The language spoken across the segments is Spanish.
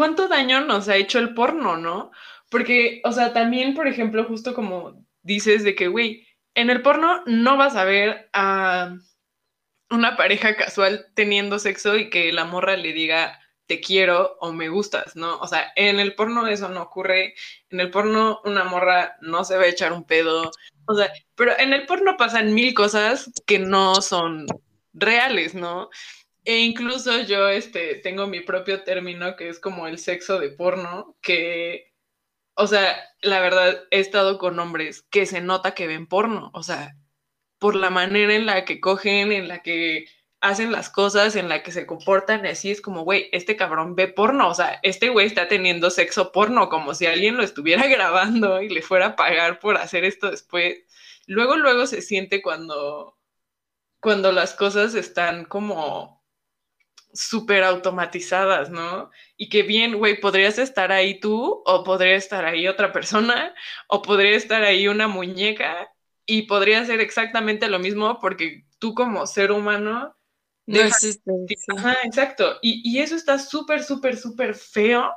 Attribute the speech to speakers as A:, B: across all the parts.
A: cuánto daño nos ha hecho el porno, ¿no? Porque, o sea, también, por ejemplo, justo como dices de que, güey, en el porno no vas a ver a una pareja casual teniendo sexo y que la morra le diga te quiero o me gustas, ¿no? O sea, en el porno eso no ocurre. En el porno una morra no se va a echar un pedo. O sea, pero en el porno pasan mil cosas que no son reales, ¿no? E incluso yo este, tengo mi propio término que es como el sexo de porno, que, o sea, la verdad he estado con hombres que se nota que ven porno, o sea, por la manera en la que cogen, en la que hacen las cosas, en la que se comportan, así es como, güey, este cabrón ve porno, o sea, este güey está teniendo sexo porno, como si alguien lo estuviera grabando y le fuera a pagar por hacer esto después. Luego, luego se siente cuando, cuando las cosas están como súper automatizadas, ¿no? Y que bien, güey, podrías estar ahí tú, o podría estar ahí otra persona, o podría estar ahí una muñeca, y podría ser exactamente lo mismo porque tú como ser humano
B: no existe.
A: Ajá, exacto. Y, eso está súper, súper, súper feo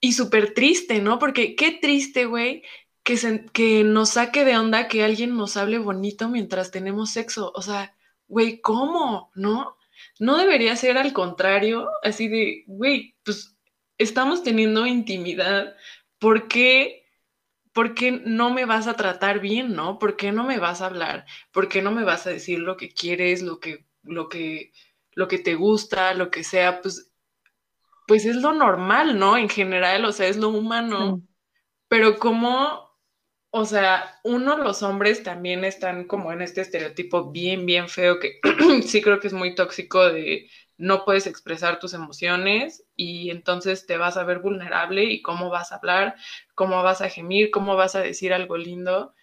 A: y súper triste, ¿no? Porque qué triste, güey, que, se, que nos saque de onda que alguien nos hable bonito mientras tenemos sexo. O sea, güey, ¿cómo? ¿No? No debería ser al contrario, así de, güey, pues estamos teniendo intimidad. ¿Por qué? ¿por qué no me vas a tratar bien, no? ¿Por qué no me vas a hablar? ¿Por qué no me vas a decir lo que quieres, lo que, lo que, lo que te gusta, lo que sea? Pues, pues es lo normal, ¿no? En general, o sea, es lo humano. Pero como, o sea, uno, los hombres también están como en este estereotipo bien, bien feo que sí creo que es muy tóxico de no puedes expresar tus emociones y entonces te vas a ver vulnerable y cómo vas a hablar, cómo vas a gemir, cómo vas a decir algo lindo.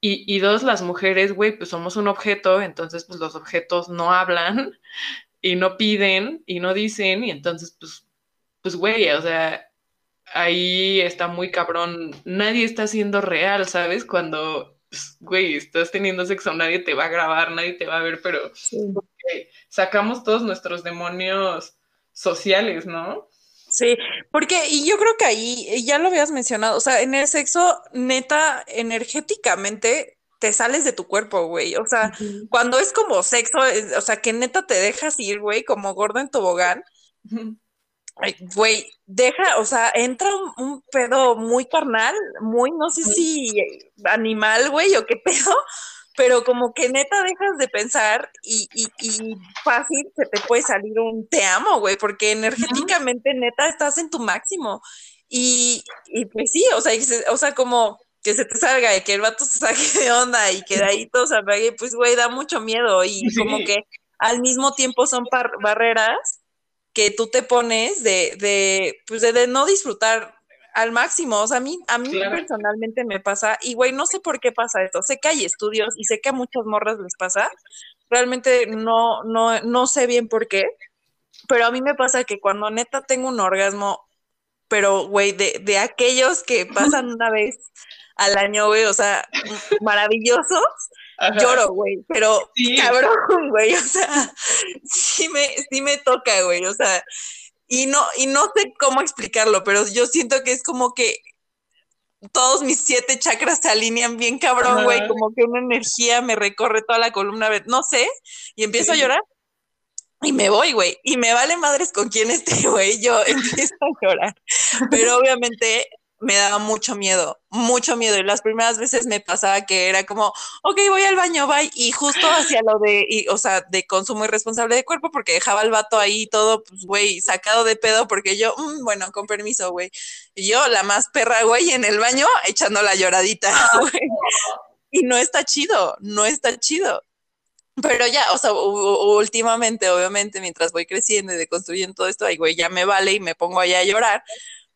A: Y, dos, las mujeres, güey, pues somos un objeto, entonces pues los objetos no hablan y no piden y no dicen y entonces pues, pues güey, o sea, ahí está muy cabrón, nadie está siendo real, ¿sabes? Cuando, pues, güey, estás teniendo sexo, nadie te va a grabar, nadie te va a ver, pero sacamos todos nuestros demonios sociales, ¿no?
B: Sí, porque, y yo creo que ahí, ya lo habías mencionado, o sea, en el sexo, neta, energéticamente, te sales de tu cuerpo, güey. O sea, cuando es como sexo, o sea, que neta te dejas ir, güey, como gordo en tobogán. Güey, deja, o sea, entra un, pedo muy carnal, muy, no sé si animal, güey, o qué pedo, pero como que neta dejas de pensar y, fácil se te puede salir un te amo, güey, porque energéticamente neta estás en tu máximo. Y, pues sí, o sea, o sea, como que se te salga y que el vato se saque de onda y que de ahí todo se apague, pues güey, da mucho miedo y como que al mismo tiempo son barreras que tú te pones de, de pues de no disfrutar al máximo. O sea, a mí, a mí personalmente me pasa, y güey, no sé por qué pasa esto. Sé que hay estudios y sé que a muchas morras les pasa. Realmente no, no, no sé bien por qué. Pero a mí me pasa que cuando neta tengo un orgasmo, pero güey, de, de aquellos que pasan una vez al año, güey, o sea, maravillosos, lloro, güey, pero cabrón, güey, o sea, sí me, sí me toca, güey, o sea, y no, y no sé cómo explicarlo, pero yo siento que es como que todos mis siete chakras se alinean bien cabrón, güey, como que una energía me recorre toda la columna, no sé, y empiezo a llorar y me voy, güey, y me vale madres con quién esté, güey, yo empiezo a llorar, pero obviamente me daba mucho miedo, mucho miedo. Y las primeras veces me pasaba que era como, ok, voy al baño, bye. Y justo hacia lo de, y, o sea, de consumo irresponsable de cuerpo, porque dejaba el vato ahí todo, pues, güey, sacado de pedo, porque yo, mm, bueno, con permiso, güey. Y yo, la más perra, güey, en el baño, echando la lloradita, güey. Y no está chido, no está chido. Pero ya, o sea, últimamente, obviamente, mientras voy creciendo y deconstruyendo todo esto, ay, güey, ya me vale y me pongo allá a llorar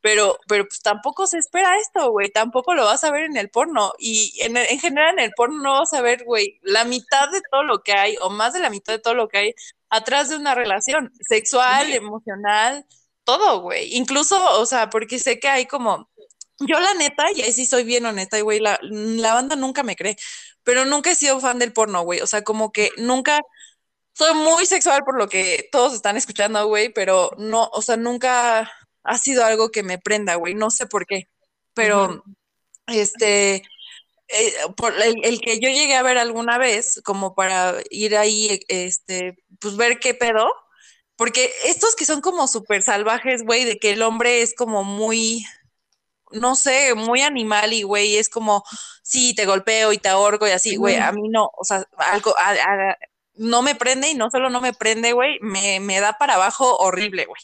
B: pero, pero pues tampoco se espera esto, güey, tampoco lo vas a ver en el porno. Y en, en general en el porno no vas a ver, güey, la mitad de todo lo que hay, o más de la mitad de todo lo que hay atrás de una relación sexual, emocional, todo, güey. Incluso, o sea, porque sé que hay como, yo la neta, y ahí sí soy bien honesta, y güey, la, la banda nunca me cree, pero nunca he sido fan del porno, güey. O sea, como que nunca soy muy sexual por lo que todos están escuchando, güey, pero no, o sea, nunca ha sido algo que me prenda, güey, no sé por qué, pero este, eh, por el, que yo llegué a ver alguna vez, como para ir ahí, este, pues ver qué pedo, porque estos que son como súper salvajes, güey, de que el hombre es como muy, no sé, muy animal y, güey, es como, sí, te golpeo y te ahorco y así, güey, a mí no, o sea, algo, no me prende y no solo no me prende, güey, me, me da para abajo horrible, güey.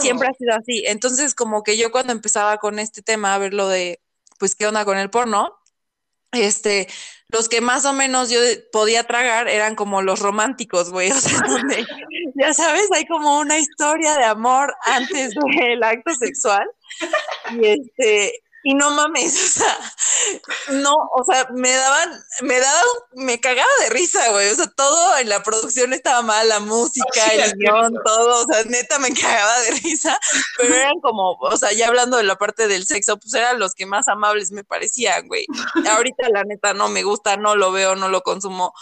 B: Siempre ha sido así. Entonces, como que yo cuando empezaba con este tema, a ver lo de, pues, ¿qué onda con el porno? Este, los que más o menos yo podía tragar eran como los románticos, güey, o sea, donde, ya sabes, hay como una historia de amor antes del acto sexual. Y este, y no mames, o sea, no, o sea, me daban, me daban, me cagaba de risa, güey, o sea, todo en la producción estaba mal, la música, el guion, todo, o sea, neta me cagaba de risa, pero eran como, o sea, ya hablando de la parte del sexo, pues eran los que más amables me parecían, güey. Ahorita la neta no me gusta, no lo veo, no lo consumo,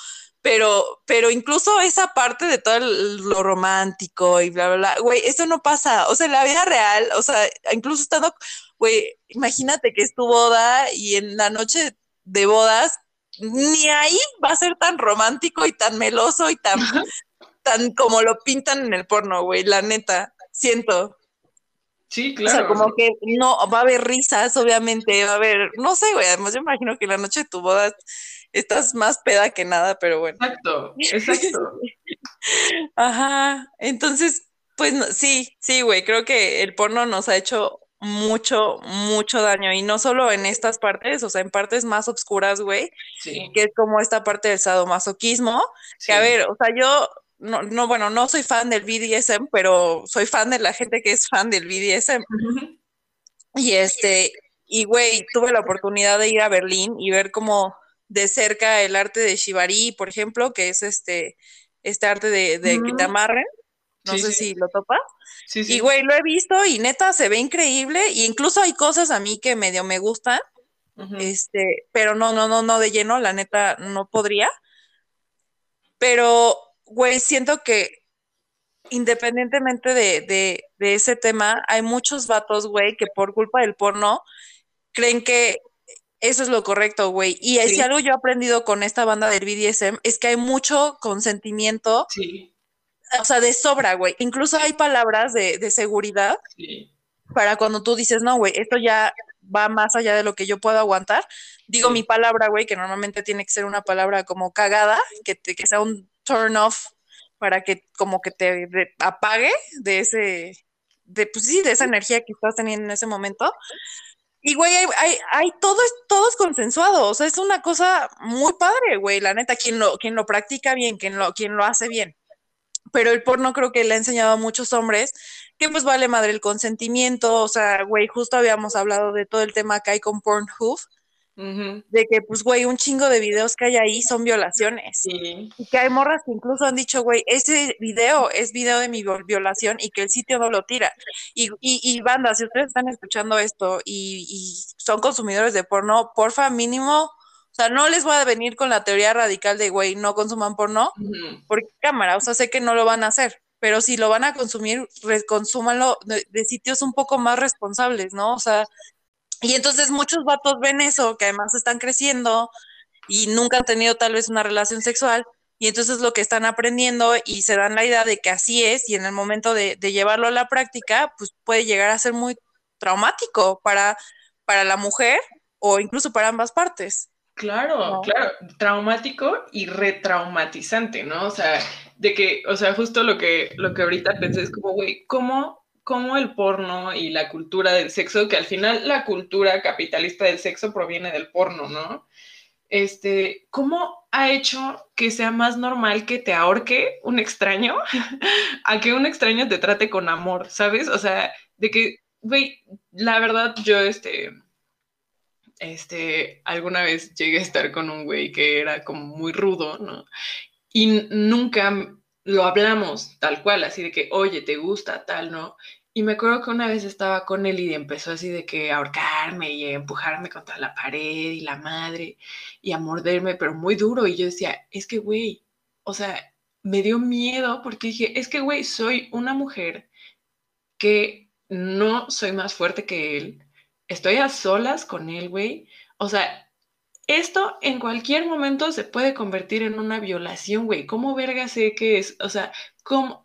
B: pero, pero incluso esa parte de todo lo romántico y bla, bla, bla, güey, eso no pasa, o sea, en la vida real, o sea, incluso estando, güey, imagínate que es tu boda y en la noche de bodas, ni ahí va a ser tan romántico y tan meloso y tan, tan como lo pintan en el porno, güey, la neta, siento.
A: Sí, claro.
B: O sea, como que no, va a haber risas, obviamente, va a haber, no sé, güey, además yo imagino que la noche de tu boda estás más peda que nada, pero bueno.
A: Exacto, exacto.
B: Ajá, entonces, pues sí, sí, güey, creo que el porno nos ha hecho mucho, mucho daño. Y no solo en estas partes, o sea, en partes más oscuras, güey, que es como esta parte del sadomasoquismo, que a ver, o sea, yo no, no, bueno, no soy fan del BDSM, pero soy fan de la gente que es fan del BDSM. Y este, y güey, tuve la oportunidad de ir a Berlín y ver como de cerca el arte de Shibari, por ejemplo, que es este, este arte de, de. No sé si lo topas. Y güey, lo he visto y neta se ve increíble. Y incluso hay cosas a mí que medio me gustan. Este, pero no, no, no, no de lleno, la neta no podría. Pero, güey, siento que independientemente de, de, de ese tema, hay muchos vatos, güey, que por culpa del porno creen que eso es lo correcto, güey. Y si algo yo he aprendido con esta banda del BDSM es que hay mucho consentimiento. Sí. O sea, de sobra, güey. Incluso hay palabras de, de seguridad sí. para cuando tú dices, no, güey, esto ya va más allá de lo que yo puedo aguantar. Digo mi palabra, güey, que normalmente tiene que ser una palabra como cagada, que, que sea un turn off para que como que te apague de ese, de, pues sí, de esa energía que estás teniendo en ese momento. Y, güey, hay, hay, todo, todo es consensuado, o sea, es una cosa muy padre, güey, la neta, quien lo, quien lo practica bien, quien lo, quien lo hace bien. Pero el porno creo que le ha enseñado a muchos hombres que pues vale madre el consentimiento, o sea, güey, justo habíamos hablado de todo el tema que hay con De que, pues, güey, un chingo de videos que hay ahí son violaciones. Y que hay morras que incluso han dicho, güey, ese video es video de mi violación y que el sitio no lo tira. Y, y, y banda, si ustedes están escuchando esto y, y, son consumidores de porno, porfa, mínimo, o sea, no les voy a venir con la teoría radical de, güey, no consuman porno, porque cámara, o sea, sé que no lo van a hacer. Pero si lo van a consumir, consúmanlo de, de sitios un poco más responsables, ¿no? O sea, y entonces muchos vatos ven eso, que además están creciendo y nunca han tenido tal vez una relación sexual, y entonces lo que están aprendiendo y se dan la idea de que así es, y en el momento de, llevarlo a la práctica, pues puede llegar a ser muy traumático para, para la mujer o incluso para ambas partes.
A: Claro, claro, traumático y retraumatizante, ¿no? O sea, de que, o sea, justo lo que, lo que ahorita pensé es como, güey, ¿cómo cómo el porno y la cultura del sexo, que al final la cultura capitalista del sexo proviene del porno, ¿no? Este, ¿cómo ha hecho que sea más normal que te ahorque un extraño a que un extraño te trate con amor, ¿sabes? O sea, de que, güey, la verdad yo, este, este, alguna vez llegué a estar con un güey que era como muy rudo, ¿no? Y nunca lo hablamos tal cual, así de que, oye, te gusta tal, ¿no? Y me acuerdo que una vez estaba con él y empezó así de que ahorcarme y empujarme contra la pared y la madre y a morderme, pero muy duro. Y yo decía, es que, güey, o sea, me dio miedo porque dije, es que, güey, soy una mujer que no soy más fuerte que él, estoy a solas con él, güey. O sea, esto en cualquier momento se puede convertir en una violación, güey. ¿Cómo verga sé que es? O sea,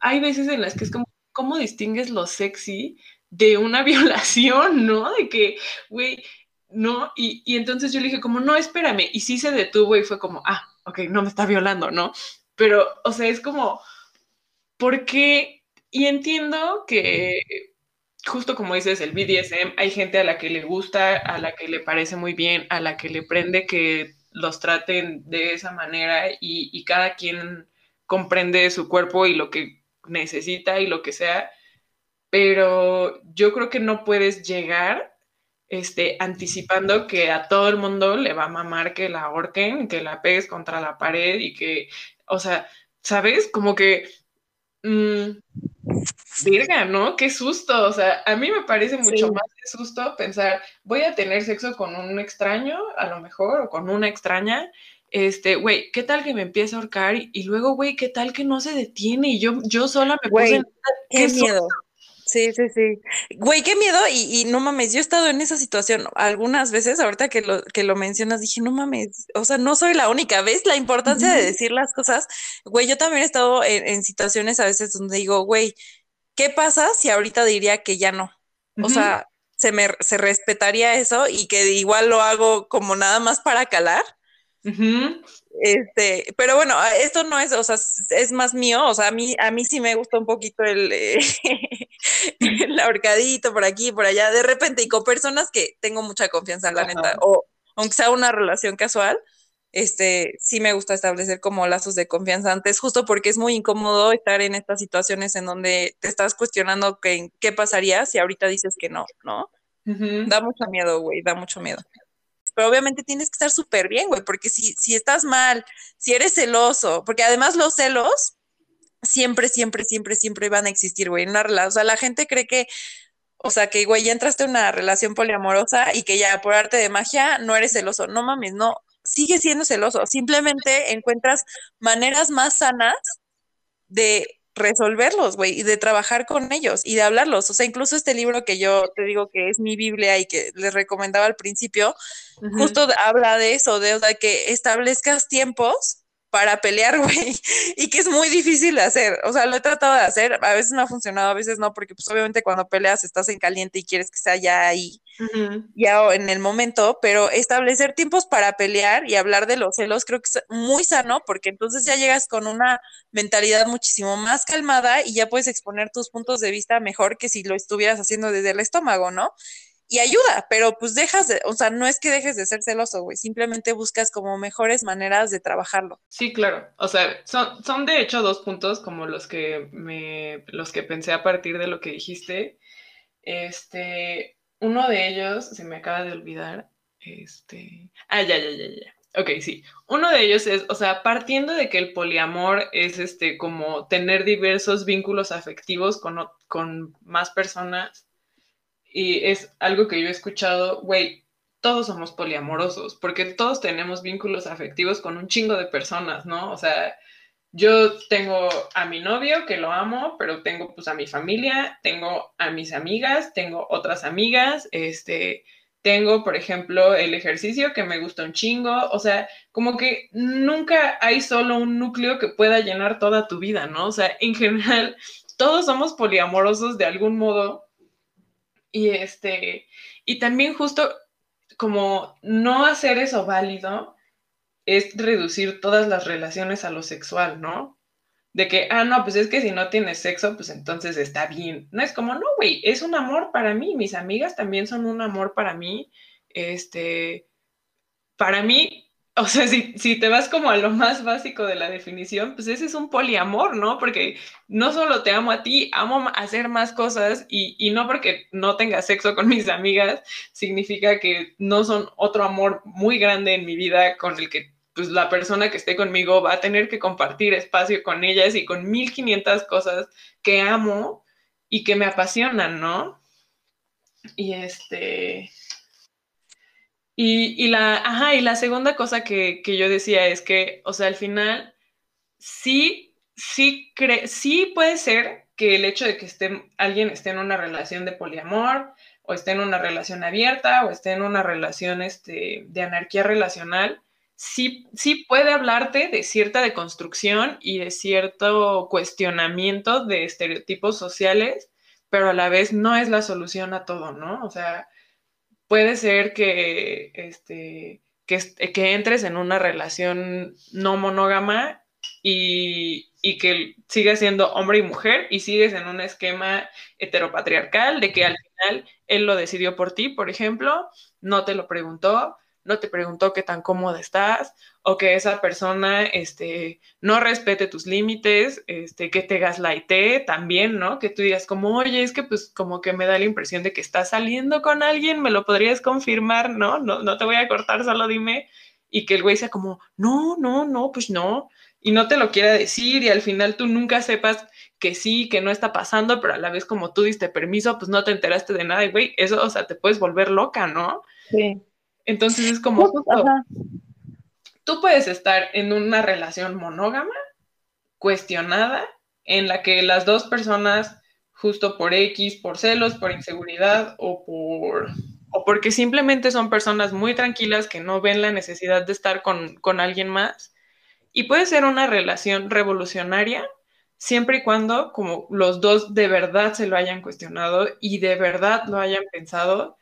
A: hay veces en las que es como, ¿cómo distingues lo sexy de una violación, no? De que, güey, no. Y, y entonces yo le dije como, no, espérame. Y sí se detuvo y fue como, ah, ok, no me está violando, ¿no? Pero, o sea, es como, ¿por qué? Y entiendo que justo como dices, el BDSM, hay gente a la que le gusta, a la que le parece muy bien, a la que le prende que los traten de esa manera y, cada quien comprende su cuerpo y lo que necesita y lo que sea, pero yo creo que no puedes llegar este, anticipando que a todo el mundo le va a mamar que la ahorquen, que la pegues contra la pared y que, o sea, ¿sabes? Como que... Mm, Virga, ¿no? Qué susto. O sea, a mí me parece mucho más de susto pensar, voy a tener sexo con un extraño, a lo mejor, o con una extraña. Este, güey, ¿qué tal que me empieza a ahorcar? Y, luego, güey, ¿qué tal que no se detiene? Y yo, yo sola me puse.
B: Qué, miedo. Sí, sí, sí. Güey, qué miedo. Y, y, no mames, yo he estado en esa situación algunas veces, ahorita que lo, que lo mencionas, dije, no mames, o sea, no soy la única. ¿Ves la importancia de decir las cosas? Güey, yo también he estado en, situaciones a veces donde digo, güey, ¿qué pasa si ahorita diría que ya no? O sea, se me se respetaría eso y que igual lo hago como nada más para calar. Este, pero bueno, esto no es, o sea, es más mío, o sea, a mí, a mí sí me gusta un poquito el, eh, el ahorcadito por aquí, por allá, de repente, y con personas que tengo mucha confianza, la neta, o aunque sea una relación casual, este, sí me gusta establecer como lazos de confianza antes, justo porque es muy incómodo estar en estas situaciones en donde te estás cuestionando que, qué pasaría si ahorita dices que no, ¿no? Da mucho miedo, güey, da mucho miedo. Pero obviamente tienes que estar súper bien, güey, porque si, si estás mal, si eres celoso, porque además los celos siempre, siempre, siempre, siempre van a existir, güey, en una relación. O sea, la gente cree que, o sea, que, güey, ya entraste en una relación poliamorosa y que ya por arte de magia no eres celoso. No mames, no, sigue siendo celoso. Simplemente encuentras maneras más sanas de resolverlos, güey, y de trabajar con ellos y de hablarlos. O sea, incluso este libro que yo te digo que es mi Biblia y que les recomendaba al principio, justo habla de eso, de, que establezcas tiempos para pelear, güey, y que es muy difícil de hacer. O sea, lo he tratado de hacer, a veces me ha funcionado, a veces no, porque pues obviamente cuando peleas estás en caliente y quieres que sea ya ahí, ya en el momento, pero establecer tiempos para pelear y hablar de los celos creo que es muy sano, porque entonces ya llegas con una mentalidad muchísimo más calmada y ya puedes exponer tus puntos de vista mejor que si lo estuvieras haciendo desde el estómago, ¿no? Y ayuda, pero pues dejas de, o sea, no es que dejes de ser celoso, güey, simplemente buscas como mejores maneras de trabajarlo.
A: Sí, claro, o sea, son, son de hecho dos puntos como los que me, los que pensé a partir de lo que dijiste. Este, uno de ellos, se me acaba de olvidar, este, ah, ya, ya, ya, ya. Ok, sí. Uno de ellos es, o sea, partiendo de que el poliamor es este como tener diversos vínculos afectivos con, con más personas, y es algo que yo he escuchado, güey, todos somos poliamorosos, porque todos tenemos vínculos afectivos con un chingo de personas, ¿no? O sea, yo tengo a mi novio que lo amo, pero tengo pues a mi familia, tengo a mis amigas, tengo otras amigas, este, tengo, por ejemplo, el ejercicio que me gusta un chingo, o sea, como que nunca hay solo un núcleo que pueda llenar toda tu vida, ¿no? O sea, en general, todos somos poliamorosos de algún modo y este, y también justo como no hacer eso válido es reducir todas las relaciones a lo sexual, ¿no? De que, ah, no, pues es que si no tienes sexo, pues entonces está bien. No es como, no, güey, es un amor para mí. Mis amigas también son un amor para mí. Este, para mí, o sea, si, te vas como a lo más básico de la definición, pues ese es un poliamor, ¿no? Porque no solo te amo a ti, amo hacer más cosas y, no porque no tenga sexo con mis amigas, significa que no son otro amor muy grande en mi vida con el que pues la persona que esté conmigo va a tener que compartir espacio con ellas y con 1500 cosas que amo y que me apasionan, ¿no? Y este, y, la, ajá, y la segunda cosa que, yo decía es que, o sea, al final, sí sí, sí puede ser que el hecho de que esté, alguien esté en una relación de poliamor, o esté en una relación abierta, o esté en una relación este, de anarquía relacional, sí, sí puede hablarte de cierta deconstrucción y de cierto cuestionamiento de estereotipos sociales, pero a la vez no es la solución a todo, ¿no? O sea, puede ser que, este, que, entres en una relación no monógama y, y, que sigues siendo hombre y mujer y sigues en un esquema heteropatriarcal de que al final él lo decidió por ti, por ejemplo, no te lo preguntó, no te preguntó qué tan cómoda estás, o que esa persona este, no respete tus límites, este, que te gaslightee también, ¿no? Que tú digas como, oye, es que pues como que me da la impresión de que estás saliendo con alguien, me lo podrías confirmar, ¿no? No, no te voy a cortar, solo dime. Y que el güey sea como, no, no, no, pues no. Y no te lo quiera decir y al final tú nunca sepas que sí, que no está pasando, pero a la vez como tú diste permiso, pues no te enteraste de nada y güey, eso, o sea, te puedes volver loca, ¿no?
B: Sí.
A: Entonces es como, tú puedes estar en una relación monógama, cuestionada, en la que las dos personas, justo por X, por celos, por inseguridad o por o porque simplemente son personas muy tranquilas que no ven la necesidad de estar con, con alguien más. Y puede ser una relación revolucionaria siempre y cuando como los dos de verdad se lo hayan cuestionado y de verdad lo hayan pensado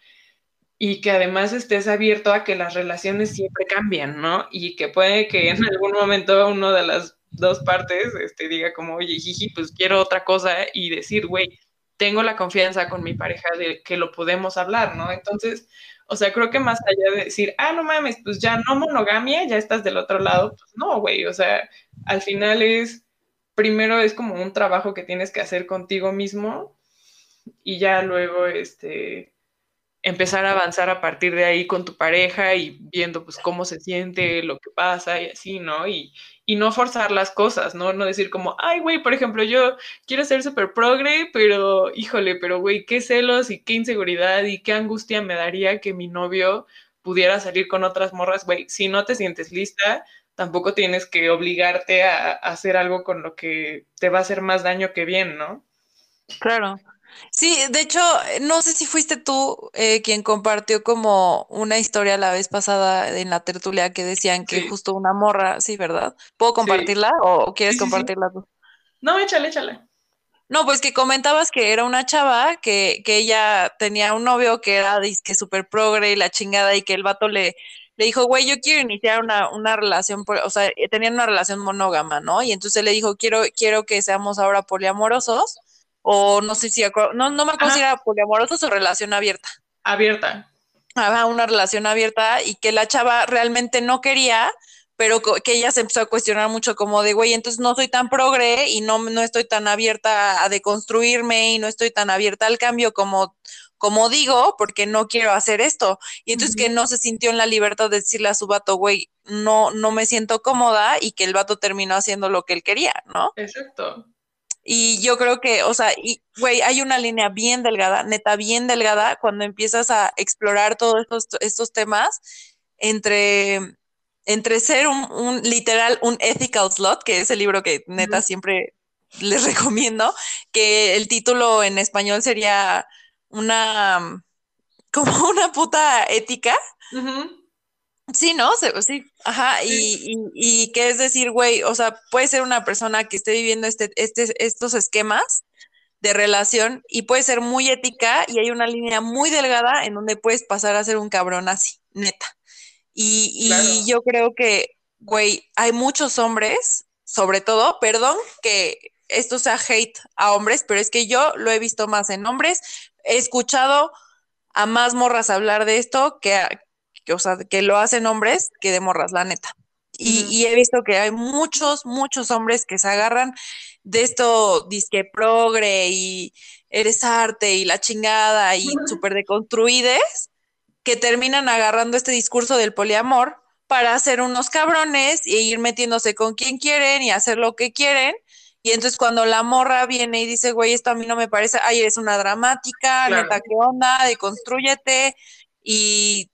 A: y que además estés abierto a que las relaciones siempre cambian, ¿no? Y que puede que en algún momento uno de las dos partes este, diga como, oye, jiji, pues quiero otra cosa y decir, güey, tengo la confianza con mi pareja de que lo podemos hablar, ¿no? Entonces, o sea, creo que más allá de decir, ah, no mames, pues ya no monogamia, ya estás del otro lado, pues no, güey, o sea, al final es, primero es como un trabajo que tienes que hacer contigo mismo y ya luego, este, empezar a avanzar a partir de ahí con tu pareja y viendo pues cómo se siente, lo que pasa y así, ¿no? Y, y no forzar las cosas, ¿no? No decir como, ay, güey, por ejemplo, yo quiero ser súper progre, pero híjole, pero güey, qué celos y qué inseguridad y qué angustia me daría que mi novio pudiera salir con otras morras, güey, si no te sientes lista, tampoco tienes que obligarte a, a hacer algo con lo que te va a hacer más daño que bien, ¿no?
B: Claro. Sí, de hecho, no sé si fuiste tú eh, quien compartió como una historia la vez pasada en la tertulia que decían que justo una morra, sí, ¿verdad? ¿Puedo compartirla o quieres compartirla tú?
A: No, échale, échale.
B: No, pues que comentabas que era una chava, que, que ella tenía un novio que era disque súper progre y la chingada y que el vato le, le dijo, güey, yo quiero iniciar una, una relación, o sea, tenían una relación monógama, ¿no? Y entonces le dijo, quiero, quiero que seamos ahora poliamorosos o no sé si, no, no me acuerdo si era poliamoroso o relación abierta.
A: Abierta.
B: Ajá, una relación abierta y que la chava realmente no quería, pero que ella se empezó a cuestionar mucho como de, güey, entonces no soy tan progre y no, no estoy tan abierta a deconstruirme y no estoy tan abierta al cambio como, como digo, porque no quiero hacer esto. Y entonces que no se sintió en la libertad de decirle a su vato, güey, no, no me siento cómoda y que el vato terminó haciendo lo que él quería, ¿no?
A: Exacto.
B: Y yo creo que, o sea, y, güey, hay una línea bien delgada, neta, bien delgada, cuando empiezas a explorar todos estos, estos temas entre, entre ser un, literal, un ethical slot, que es el libro que neta siempre les recomiendo, que el título en español sería una, como una puta ética. Sí, ¿no? Sí, ajá, y, y, qué es decir, güey, o sea, puede ser una persona que esté viviendo este, este, estos esquemas de relación y puede ser muy ética y hay una línea muy delgada en donde puedes pasar a ser un cabrón así, neta. Y, y yo creo que, güey, hay muchos hombres, sobre todo, perdón que esto sea hate a hombres, pero es que yo lo he visto más en hombres, he escuchado a más morras hablar de esto que, que, o sea, que lo hacen hombres que de morras, la neta. Y, he visto que hay muchos, muchos hombres que se agarran de esto, disque progre y eres arte y la chingada y súper deconstruides, que terminan agarrando este discurso del poliamor para hacer unos cabrones e ir metiéndose con quien quieren y hacer lo que quieren. Y entonces cuando la morra viene y dice, güey, esto a mí no me parece, ay, eres una dramática, neta, ¿qué onda? Deconstrúyete. Y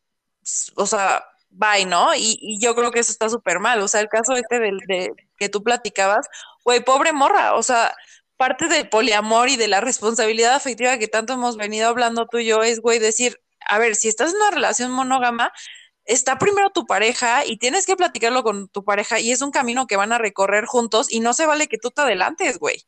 B: o sea, bye, ¿no? Y, yo creo que eso está súper mal. O sea, el caso este del de, que tú platicabas, güey, pobre morra, o sea, parte del poliamor y de la responsabilidad afectiva que tanto hemos venido hablando tú y yo es, güey, decir, a ver, si estás en una relación monógama, está primero tu pareja y tienes que platicarlo con tu pareja y es un camino que van a recorrer juntos y no se vale que tú te adelantes, güey.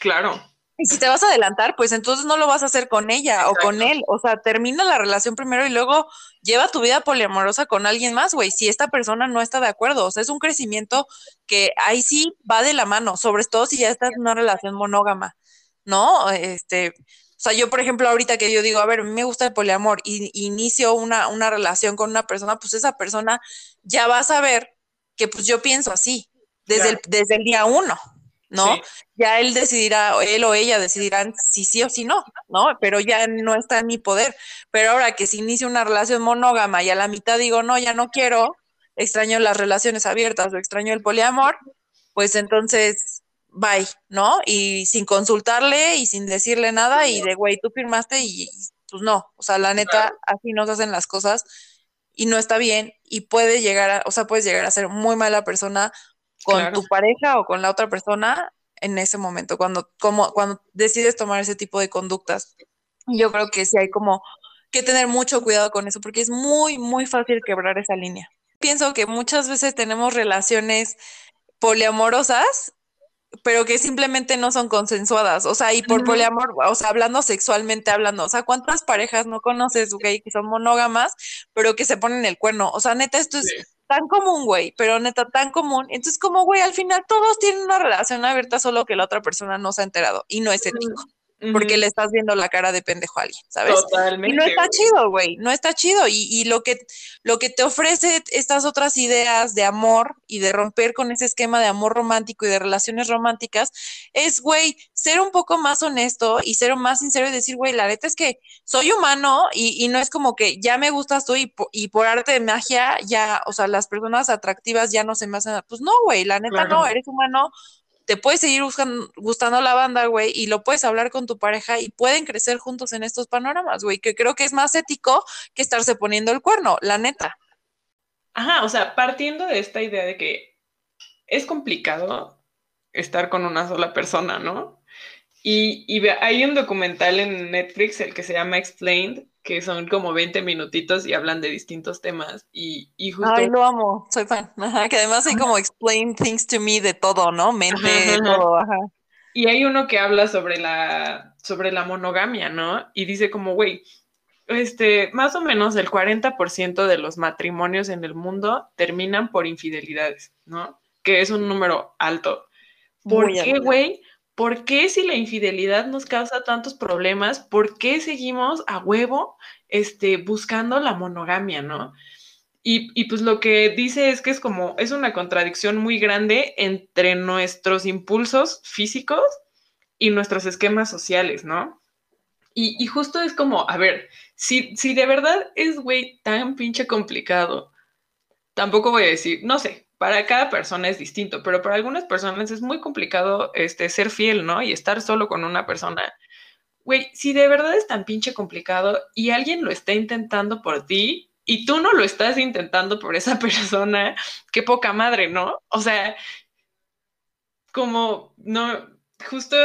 A: Claro.
B: Y si te vas a adelantar, pues entonces no lo vas a hacer con ella o con él. O sea, termina la relación primero y luego lleva tu vida poliamorosa con alguien más, güey. Si esta persona no está de acuerdo. O sea, es un crecimiento que ahí sí va de la mano, sobre todo si ya estás en una relación monógama, ¿no? Este, o sea, yo, por ejemplo, ahorita que yo digo, a ver, me gusta el poliamor y inicio una, una relación con una persona, pues esa persona ya va a saber que pues yo pienso así, desde, el, desde el día uno. ¿No? Ya él decidirá, él o ella decidirán si sí o si no, ¿no? Pero ya no está en mi poder. Pero ahora que se inicia una relación monógama y a la mitad digo, no, ya no quiero, extraño las relaciones abiertas o extraño el poliamor, pues entonces, bye, ¿no? Y sin consultarle y sin decirle nada y de, güey, tú firmaste y, pues no, o sea, la neta, así no se hacen las cosas y no está bien y puede llegar a, o sea, puedes llegar a ser muy mala persona con tu pareja o con la otra persona en ese momento, cuando, como, cuando decides tomar ese tipo de conductas. Yo creo que sí hay como que tener mucho cuidado con eso, porque es muy, muy fácil quebrar esa línea. Pienso que muchas veces tenemos relaciones poliamorosas, pero que simplemente no son consensuadas. O sea, y por poliamor, o sea, hablando sexualmente hablando, o sea, ¿cuántas parejas no conoces, güey, que son monógamas, pero que se ponen el cuerno? O sea, neta, esto es tan común, güey, pero neta tan común. Entonces, como, güey, al final todos tienen una relación abierta, solo que la otra persona no se ha enterado y no es ético porque le estás viendo la cara de pendejo a alguien, ¿sabes? Totalmente. Y no está chido, güey, no está chido. Y, y, lo, que, lo que te ofrece estas otras ideas de amor y de romper con ese esquema de amor romántico y de relaciones románticas es, güey, ser un poco más honesto y ser más sincero y decir, güey, la neta es que soy humano y, y no es como que ya me gustas tú y, y, por arte de magia ya, o sea, las personas atractivas ya no se me hacen, pues no, güey, la neta no, eres humano te puede seguir gustando la banda, güey, y lo puedes hablar con tu pareja y pueden crecer juntos en estos panoramas, güey, que creo que es más ético que estarse poniendo el cuerno, la neta.
A: Ajá, o sea, partiendo de esta idea de que es complicado estar con una sola persona, ¿no? Y, y hay un documental en Netflix, el que se llama Explained, que son como 20 minutitos y hablan de distintos temas. Y, y justo...
B: Ay, lo amo, soy fan. Ajá, que además hay como explain things to me de todo, ¿no? Mente, todo, ajá.
A: Y hay uno que habla sobre la, sobre la monogamia, ¿no? Y dice como, güey, este, más o menos el 40% de los matrimonios en el mundo terminan por infidelidades, ¿no? Que es un número alto. ¿Por qué, güey? ¿Por qué si la infidelidad nos causa tantos problemas, por qué seguimos a huevo este, buscando la monogamia, no? Y, y, pues lo que dice es que es como, es una contradicción muy grande entre nuestros impulsos físicos y nuestros esquemas sociales, ¿no? Y, y justo es como, a ver, si, si de verdad es, güey, tan pinche complicado, tampoco voy a decir, no sé, para cada persona es distinto, pero para algunas personas es muy complicado este, ser fiel, ¿no? Y estar solo con una persona. Güey, si de verdad es tan pinche complicado y alguien lo está intentando por ti y tú no lo estás intentando por esa persona, qué poca madre, ¿no? O sea, como no, justo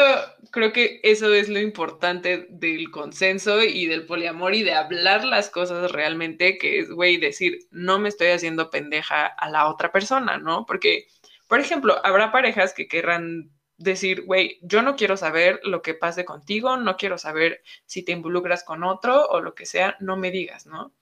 A: creo que eso es lo importante del consenso y del poliamor y de hablar las cosas realmente, que es, güey, decir, no me estoy haciendo pendeja a la otra persona, ¿no? Porque, por ejemplo, habrá parejas que querrán decir, güey, yo no quiero saber lo que pase contigo, no quiero saber si te involucras con otro o lo que sea, no me digas, ¿no?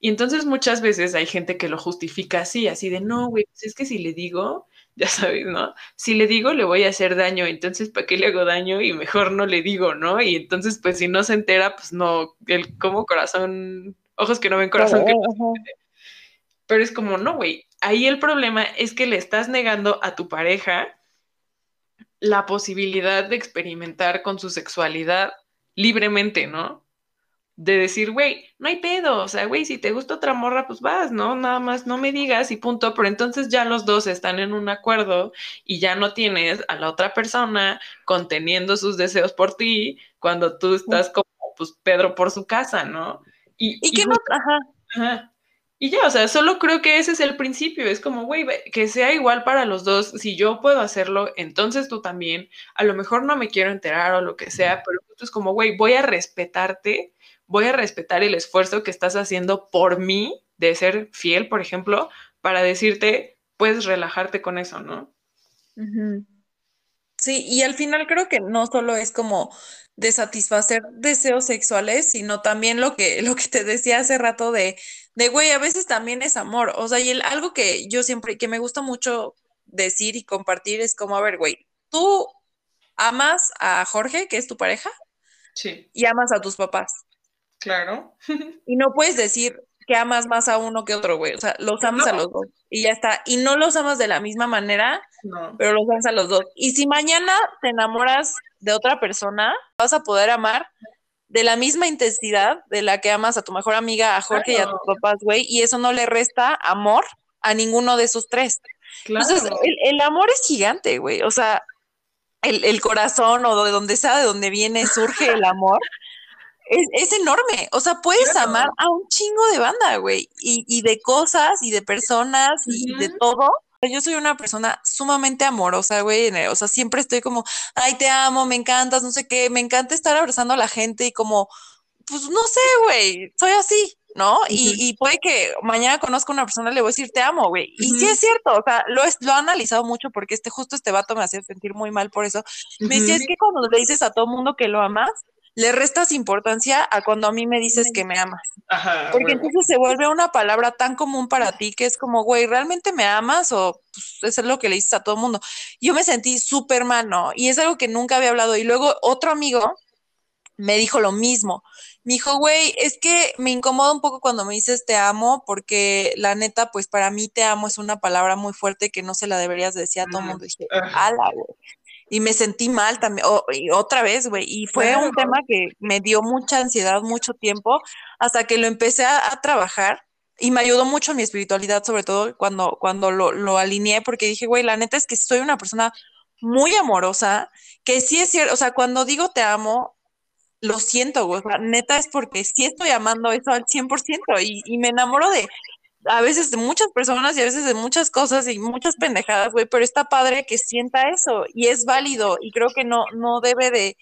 A: Y entonces muchas veces hay gente que lo justifica así, así de, no, güey, pues es que si le digo, ya sabes, ¿no? Si le digo, le voy a hacer daño, entonces, ¿para qué le hago daño? Y mejor no le digo, ¿no? Y entonces, pues, si no se entera, pues no, el como corazón, ojos que no ven, corazón que no Pero es como, no, güey, ahí el problema es que le estás negando a tu pareja la posibilidad de experimentar con su sexualidad libremente, ¿no? De decir, güey, no hay pedo, o sea, güey, si te gusta otra morra, pues vas, ¿no? Nada más no me digas y punto, pero entonces ya los dos están en un acuerdo y ya no tienes a la otra persona conteniendo sus deseos por ti cuando tú estás como, pues, Pedro por su casa, ¿no?
B: Y, y, que no, ajá.
A: ajá. Y ya, o sea, solo creo que ese es el principio. Es como, güey, que sea igual para los dos. Si yo puedo hacerlo, entonces tú también. A lo mejor no me quiero enterar o lo que sea, pero es como, güey, voy a respetarte, voy a respetar el esfuerzo que estás haciendo por mí de ser fiel, por ejemplo, para decirte, puedes relajarte con eso, ¿no?
B: Sí, y al final creo que no solo es como de satisfacer deseos sexuales, sino también lo que, lo que te decía hace rato de de güey, a veces también es amor. O sea, y el, algo que yo siempre, que me gusta mucho decir y compartir es como, a ver, güey, tú amas a Jorge, que es tu pareja,
A: sí.
B: y amas a tus papás.
A: Claro.
B: y no puedes decir que amas más a uno que otro, güey. O sea, los amas a los dos. Y ya está. Y no los amas de la misma manera, pero los amas a los dos. Y si mañana te enamoras de otra persona, vas a poder amar de la misma intensidad de la que amas a tu mejor amiga, a Jorge y a tus papás, güey, y eso no le resta amor a ninguno de esos tres. Entonces, el, amor es gigante, güey, o sea, el, corazón o de donde sea, de donde viene, surge el amor. Es, enorme, o sea, puedes amar a un chingo de banda, güey, y, de cosas y de personas y de todo, yo soy una persona sumamente amorosa, güey. O sea, siempre estoy como, ay, te amo, me encantas, no sé qué. Me encanta estar abrazando a la gente y como, pues no sé, güey, soy así, ¿no? y, puede que mañana conozca a una persona y le voy a decir, te amo, güey. Y sí es cierto, o sea, lo, lo he analizado mucho porque este, justo este vato me hacía sentir muy mal por eso. Me decía, es que cuando le dices a todo mundo que lo amas, le restas importancia a cuando a mí me dices que me amas. Porque entonces se vuelve una palabra tan común para ti que es como, güey, ¿realmente me amas? O pues, eso es lo que le dices a todo el mundo. Yo me sentí súper mal, ¿no? Y es algo que nunca había hablado. Y luego otro amigo me dijo lo mismo. Me dijo, güey, es que me incomoda un poco cuando me dices te amo, porque la neta, pues para mí te amo es una palabra muy fuerte que no se la deberías decir a todo el mundo. Y dije, ala, güey y me sentí mal también, y otra vez, güey, y fue un tema que me dio mucha ansiedad mucho tiempo hasta que lo empecé a, trabajar y me ayudó mucho en mi espiritualidad, sobre todo cuando, cuando lo, lo alineé, porque dije, güey, la neta es que soy una persona muy amorosa, que sí es cierto, o sea, cuando digo te amo, lo siento, güey, o sea, neta es porque sí estoy amando eso al 100% y, y me enamoro de, a veces de muchas personas y a veces de muchas cosas y muchas pendejadas, güey, pero está padre que sienta eso y es válido y creo que no, no debe de,